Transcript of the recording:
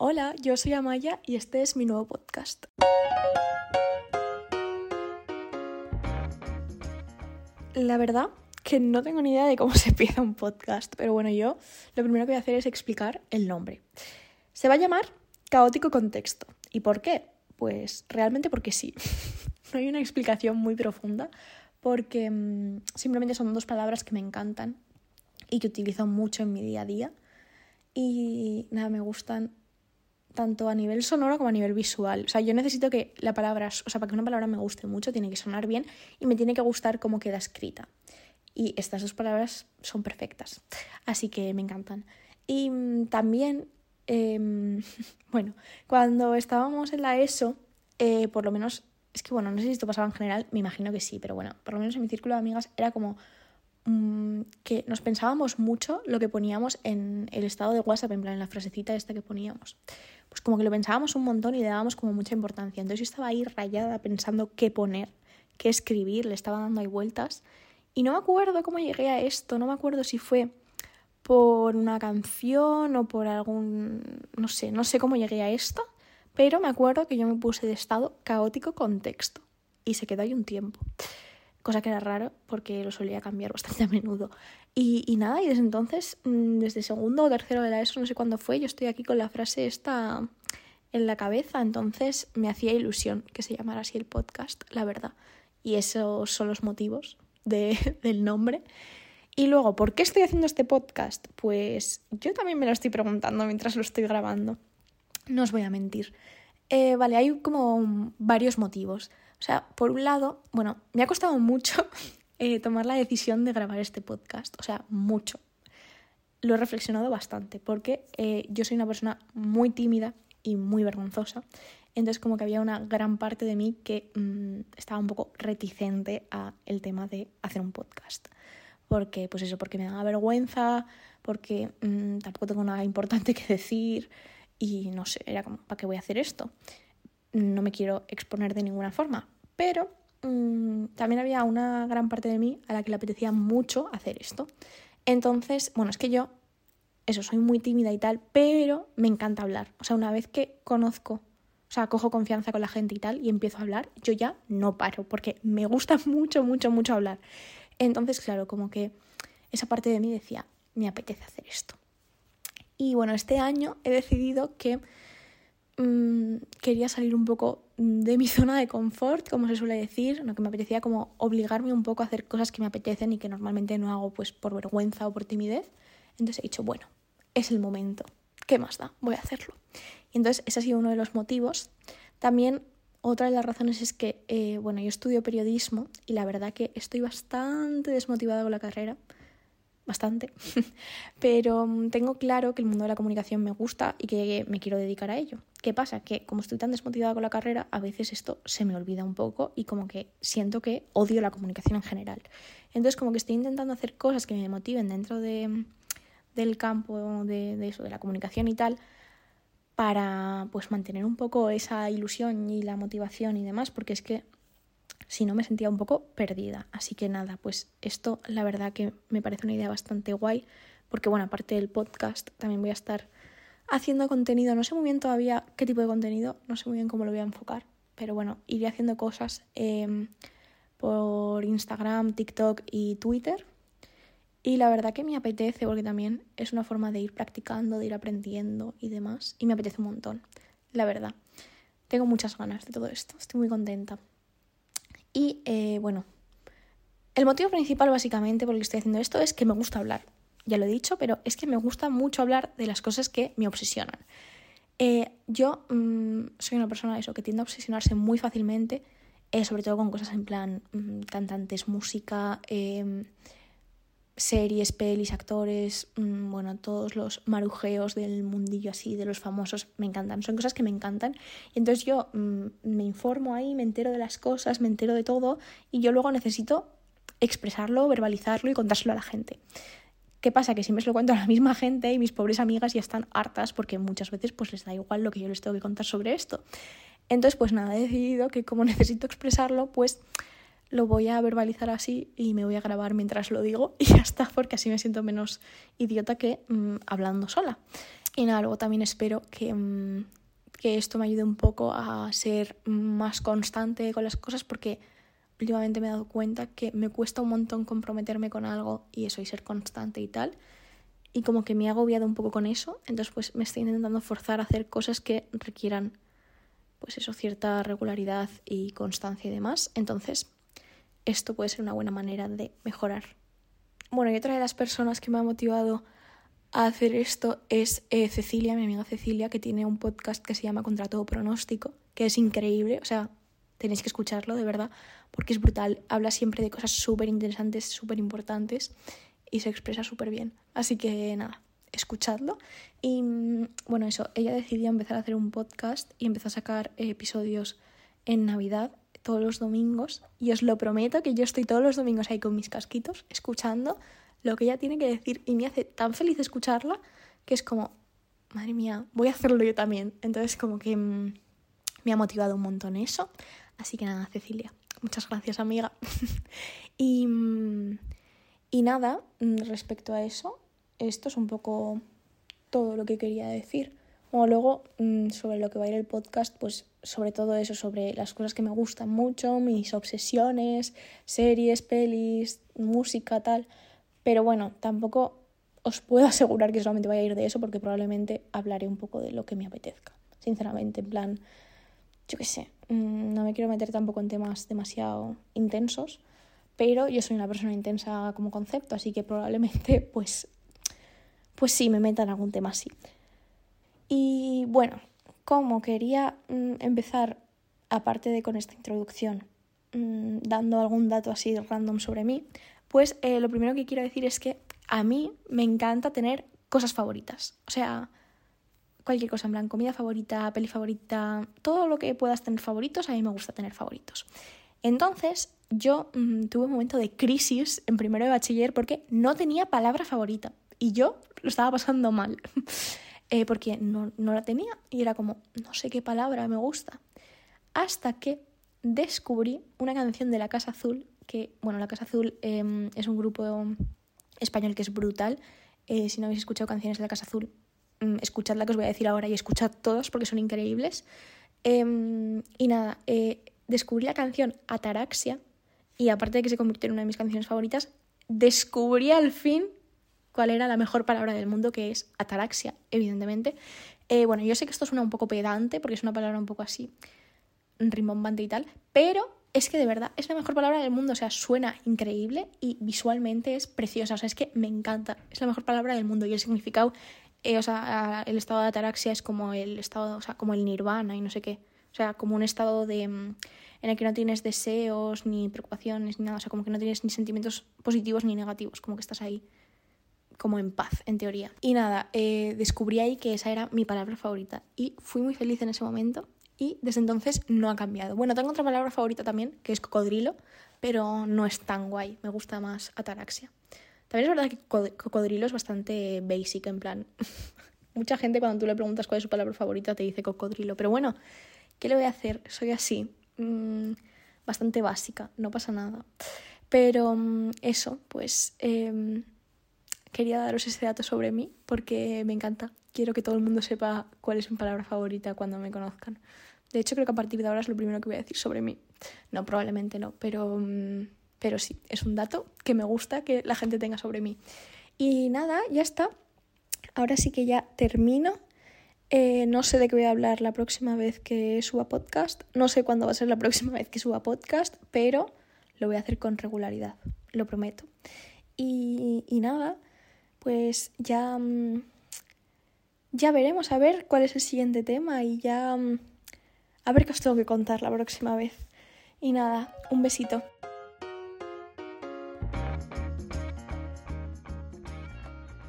Hola, yo soy Amaya y este es mi nuevo podcast. La verdad que no tengo ni idea de cómo se empieza un podcast, pero bueno, yo lo primero que voy a hacer es explicar el nombre. Se va a llamar Caótico Contexto. ¿Y por qué? Pues realmente porque sí. no hay una explicación muy profunda, porque mm, simplemente son dos palabras que me encantan y que utilizo mucho en mi día a día. Y nada, me gustan tanto a nivel sonoro como a nivel visual. O sea, yo necesito que la palabra, o sea, para que una palabra me guste mucho, tiene que sonar bien y me tiene que gustar cómo queda escrita. Y estas dos palabras son perfectas. Así que me encantan. Y mm, también, em, bueno, cuando estábamos en la ESO, eh, por lo menos, es que bueno, no sé si esto pasaba en general, me imagino que sí, pero bueno, por lo menos en mi círculo de amigas era como mm, que nos pensábamos mucho lo que poníamos en el estado de WhatsApp, en plan en la frasecita esta que poníamos pues como que lo pensábamos un montón y le dábamos como mucha importancia. Entonces yo estaba ahí rayada pensando qué poner, qué escribir, le estaba dando ahí vueltas. Y no me acuerdo cómo llegué a esto, no me acuerdo si fue por una canción o por algún... no sé, no sé cómo llegué a esto, pero me acuerdo que yo me puse de estado caótico con texto y se quedó ahí un tiempo cosa que era raro porque lo solía cambiar bastante a menudo. Y, nada, y desde entonces, mm, desde segundo o tercero de la ESO, no sé cuándo fue, yo estoy aquí con la frase esta en la cabeza, entonces me hacía ilusión que se llamara así el podcast, la verdad. Y esos son los motivos de, del nombre. Y luego, ¿por qué estoy haciendo este podcast? Pues yo también me lo estoy preguntando mientras lo estoy grabando. No os voy a mentir. Eh, vale, hay como varios motivos. O sea, por un lado, bueno, me ha costado mucho eh, tomar la decisión de grabar este podcast, o sea, mucho. Lo he reflexionado bastante porque eh, yo soy una persona muy tímida y muy vergonzosa. Entonces como que había una gran parte de mí que mm, estaba un poco reticente a el tema de hacer un podcast. Porque, pues eso, porque me daba vergüenza, porque mm, tampoco tengo nada importante que decir y no sé, era como, ¿para qué voy a hacer esto? no me quiero exponer de ninguna forma. Pero mm, también había una gran parte de mí a la que le apetecía mucho hacer esto. Entonces, bueno, es que yo, eso, soy muy tímida y tal, pero me encanta hablar. O sea, una vez que conozco, o sea, cojo confianza con la gente y tal, y empiezo a hablar, yo ya no paro, porque me gusta mucho, mucho, mucho hablar. Entonces, claro, como que esa parte de mí decía, me apetece hacer esto. Y bueno, este año he decidido que Mm, quería salir un poco de mi zona de confort, como se suele decir, lo que me apetecía como obligarme un poco a hacer cosas que me apetecen y que normalmente no hago pues por vergüenza o por timidez. Entonces he dicho, bueno, es el momento, ¿qué más da? Voy a hacerlo. Y entonces ese ha sido uno de los motivos. También otra de las razones es que, eh, bueno, yo estudio periodismo y la verdad que estoy bastante desmotivada con la carrera bastante, pero mm, tengo claro que el mundo de la comunicación me gusta y que me quiero dedicar a ello. ¿Qué pasa? Que como estoy tan desmotivada con la carrera, a veces esto se me olvida un poco y como que siento que odio la comunicación en general. Entonces como que estoy intentando hacer cosas que me motiven dentro de, del campo de, de eso, de la comunicación y tal, para pues mantener un poco esa ilusión y la motivación y demás, porque es que si no me sentía un poco perdida. Así que nada, pues esto la verdad que me parece una idea bastante guay, porque bueno, aparte del podcast, también voy a estar haciendo contenido. No sé muy bien todavía qué tipo de contenido, no sé muy bien cómo lo voy a enfocar, pero bueno, iré haciendo cosas em, por Instagram, TikTok y Twitter. Y la verdad que me apetece porque también es una forma de ir practicando, de ir aprendiendo y demás. Y me apetece un montón, la verdad. Tengo muchas ganas de todo esto, estoy muy contenta. Y eh, bueno, el motivo principal básicamente por el que estoy haciendo esto es que me gusta hablar. Ya lo he dicho, pero es que me gusta mucho hablar de las cosas que me obsesionan. Eh, yo mm, soy una persona eso, que tiende a obsesionarse muy fácilmente, eh, sobre todo con cosas en plan mm, cantantes, música, em, series, pelis, actores, mm, bueno, todos los marujeos del mundillo así, de los famosos, me encantan, son cosas que me encantan. Y entonces yo mm, me informo ahí, me entero de las cosas, me entero de todo y yo luego necesito expresarlo, verbalizarlo y contárselo a la gente. ¿Qué pasa? Que siempre se lo cuento a la misma gente y mis pobres amigas ya están hartas porque muchas veces pues les da igual lo que yo les tengo que contar sobre esto. Entonces, pues nada, he decidido que como necesito expresarlo, pues lo voy a verbalizar así y me voy a grabar mientras lo digo y ya está, porque así me siento menos idiota que mm, hablando sola. Y nada, luego también espero que, mm, que esto me ayude un poco a ser más constante con las cosas porque últimamente me he dado cuenta que me cuesta un montón comprometerme con algo y eso y ser constante y tal. Y como que me he agobiado un poco con eso, entonces pues me estoy intentando forzar a hacer cosas que requieran pues eso, cierta regularidad y constancia y demás. Entonces, esto puede ser una buena manera de mejorar. Bueno, y otra de las personas que me ha motivado a hacer esto es eh, Cecilia, mi amiga Cecilia, que tiene un podcast que se llama Contra todo pronóstico, que es increíble, o sea, tenéis que escucharlo de verdad, porque es brutal, habla siempre de cosas súper interesantes, súper importantes y se expresa súper bien. Así que nada, escuchadlo. Y mm, bueno, eso, ella decidió empezar a hacer un podcast y empezó a sacar episodios en Navidad todos los domingos y os lo prometo que yo estoy todos los domingos ahí con mis casquitos escuchando lo que ella tiene que decir y me hace tan feliz escucharla que es como, madre mía, voy a hacerlo yo también. Entonces como que mm, me ha motivado un montón eso. Así que nada, Cecilia, muchas gracias amiga. y, mm, y nada, mm, respecto a eso, esto es un poco todo lo que quería decir. Luego, sobre lo que va a ir el podcast, pues sobre todo eso, sobre las cosas que me gustan mucho, mis obsesiones, series, pelis, música, tal. Pero bueno, tampoco os puedo asegurar que solamente vaya a ir de eso porque probablemente hablaré un poco de lo que me apetezca. Sinceramente, en plan, yo qué sé, mm, no me quiero meter tampoco en temas demasiado intensos, pero yo soy una persona intensa como concepto, así que probablemente pues, pues sí, me meta en algún tema así. Y bueno, como quería mm, empezar, aparte de con esta introducción, mm, dando algún dato así random sobre mí, pues eh, lo primero que quiero decir es que a mí me encanta tener cosas favoritas. O sea, cualquier cosa, en plan, comida favorita, peli favorita, todo lo que puedas tener favoritos, a mí me gusta tener favoritos. Entonces, yo mm, tuve un momento de crisis en primero de bachiller porque no tenía palabra favorita y yo lo estaba pasando mal. Eh, porque no, no la tenía y era como, no sé qué palabra me gusta. Hasta que descubrí una canción de La Casa Azul que, bueno, La Casa Azul em, es un grupo español que es brutal. Eh, si no habéis escuchado canciones de La Casa Azul, mm, escuchad la que os voy a decir ahora y escuchad todos porque son increíbles. Em, y nada, eh, descubrí la canción Ataraxia y aparte de que se convirtió en una de mis canciones favoritas, descubrí al fin cuál era la mejor palabra del mundo, que es ataraxia, evidentemente. Eh, bueno, yo sé que esto suena un poco pedante porque es una palabra un poco así rimbombante y tal, pero es que de verdad es la mejor palabra del mundo, o sea, suena increíble y visualmente es preciosa, o sea, es que me encanta, es la mejor palabra del mundo y el significado, eh, o sea, el estado de ataraxia es como el estado, o sea, como el nirvana y no sé qué, o sea, como un estado de mm, en el que no tienes deseos ni preocupaciones ni nada, o sea, como que no tienes ni sentimientos positivos ni negativos, como que estás ahí como en paz, en teoría. Y nada, eh, descubrí ahí que esa era mi palabra favorita y fui muy feliz en ese momento y desde entonces no ha cambiado. Bueno, tengo otra palabra favorita también, que es cocodrilo, pero no es tan guay, me gusta más ataraxia. También es verdad que cocodrilo es bastante basic, en plan. Mucha gente cuando tú le preguntas cuál es su palabra favorita te dice cocodrilo, pero bueno, ¿qué le voy a hacer? Soy así, mm, bastante básica, no pasa nada. Pero mm, eso, pues em, quería daros ese dato sobre mí porque me encanta. Quiero que todo el mundo sepa cuál es mi palabra favorita cuando me conozcan. De hecho, creo que a partir de ahora es lo primero que voy a decir sobre mí. No, probablemente no, pero, mm, pero sí, es un dato que me gusta que la gente tenga sobre mí. Y nada, ya está. Ahora sí que ya termino. Eh, no sé de qué voy a hablar la próxima vez que suba podcast. No sé cuándo va a ser la próxima vez que suba podcast, pero lo voy a hacer con regularidad, lo prometo. Y, y nada, pues ya, mm, ya veremos a ver cuál es el siguiente tema y ya... Mm, a ver qué os tengo que contar la próxima vez. Y nada, un besito.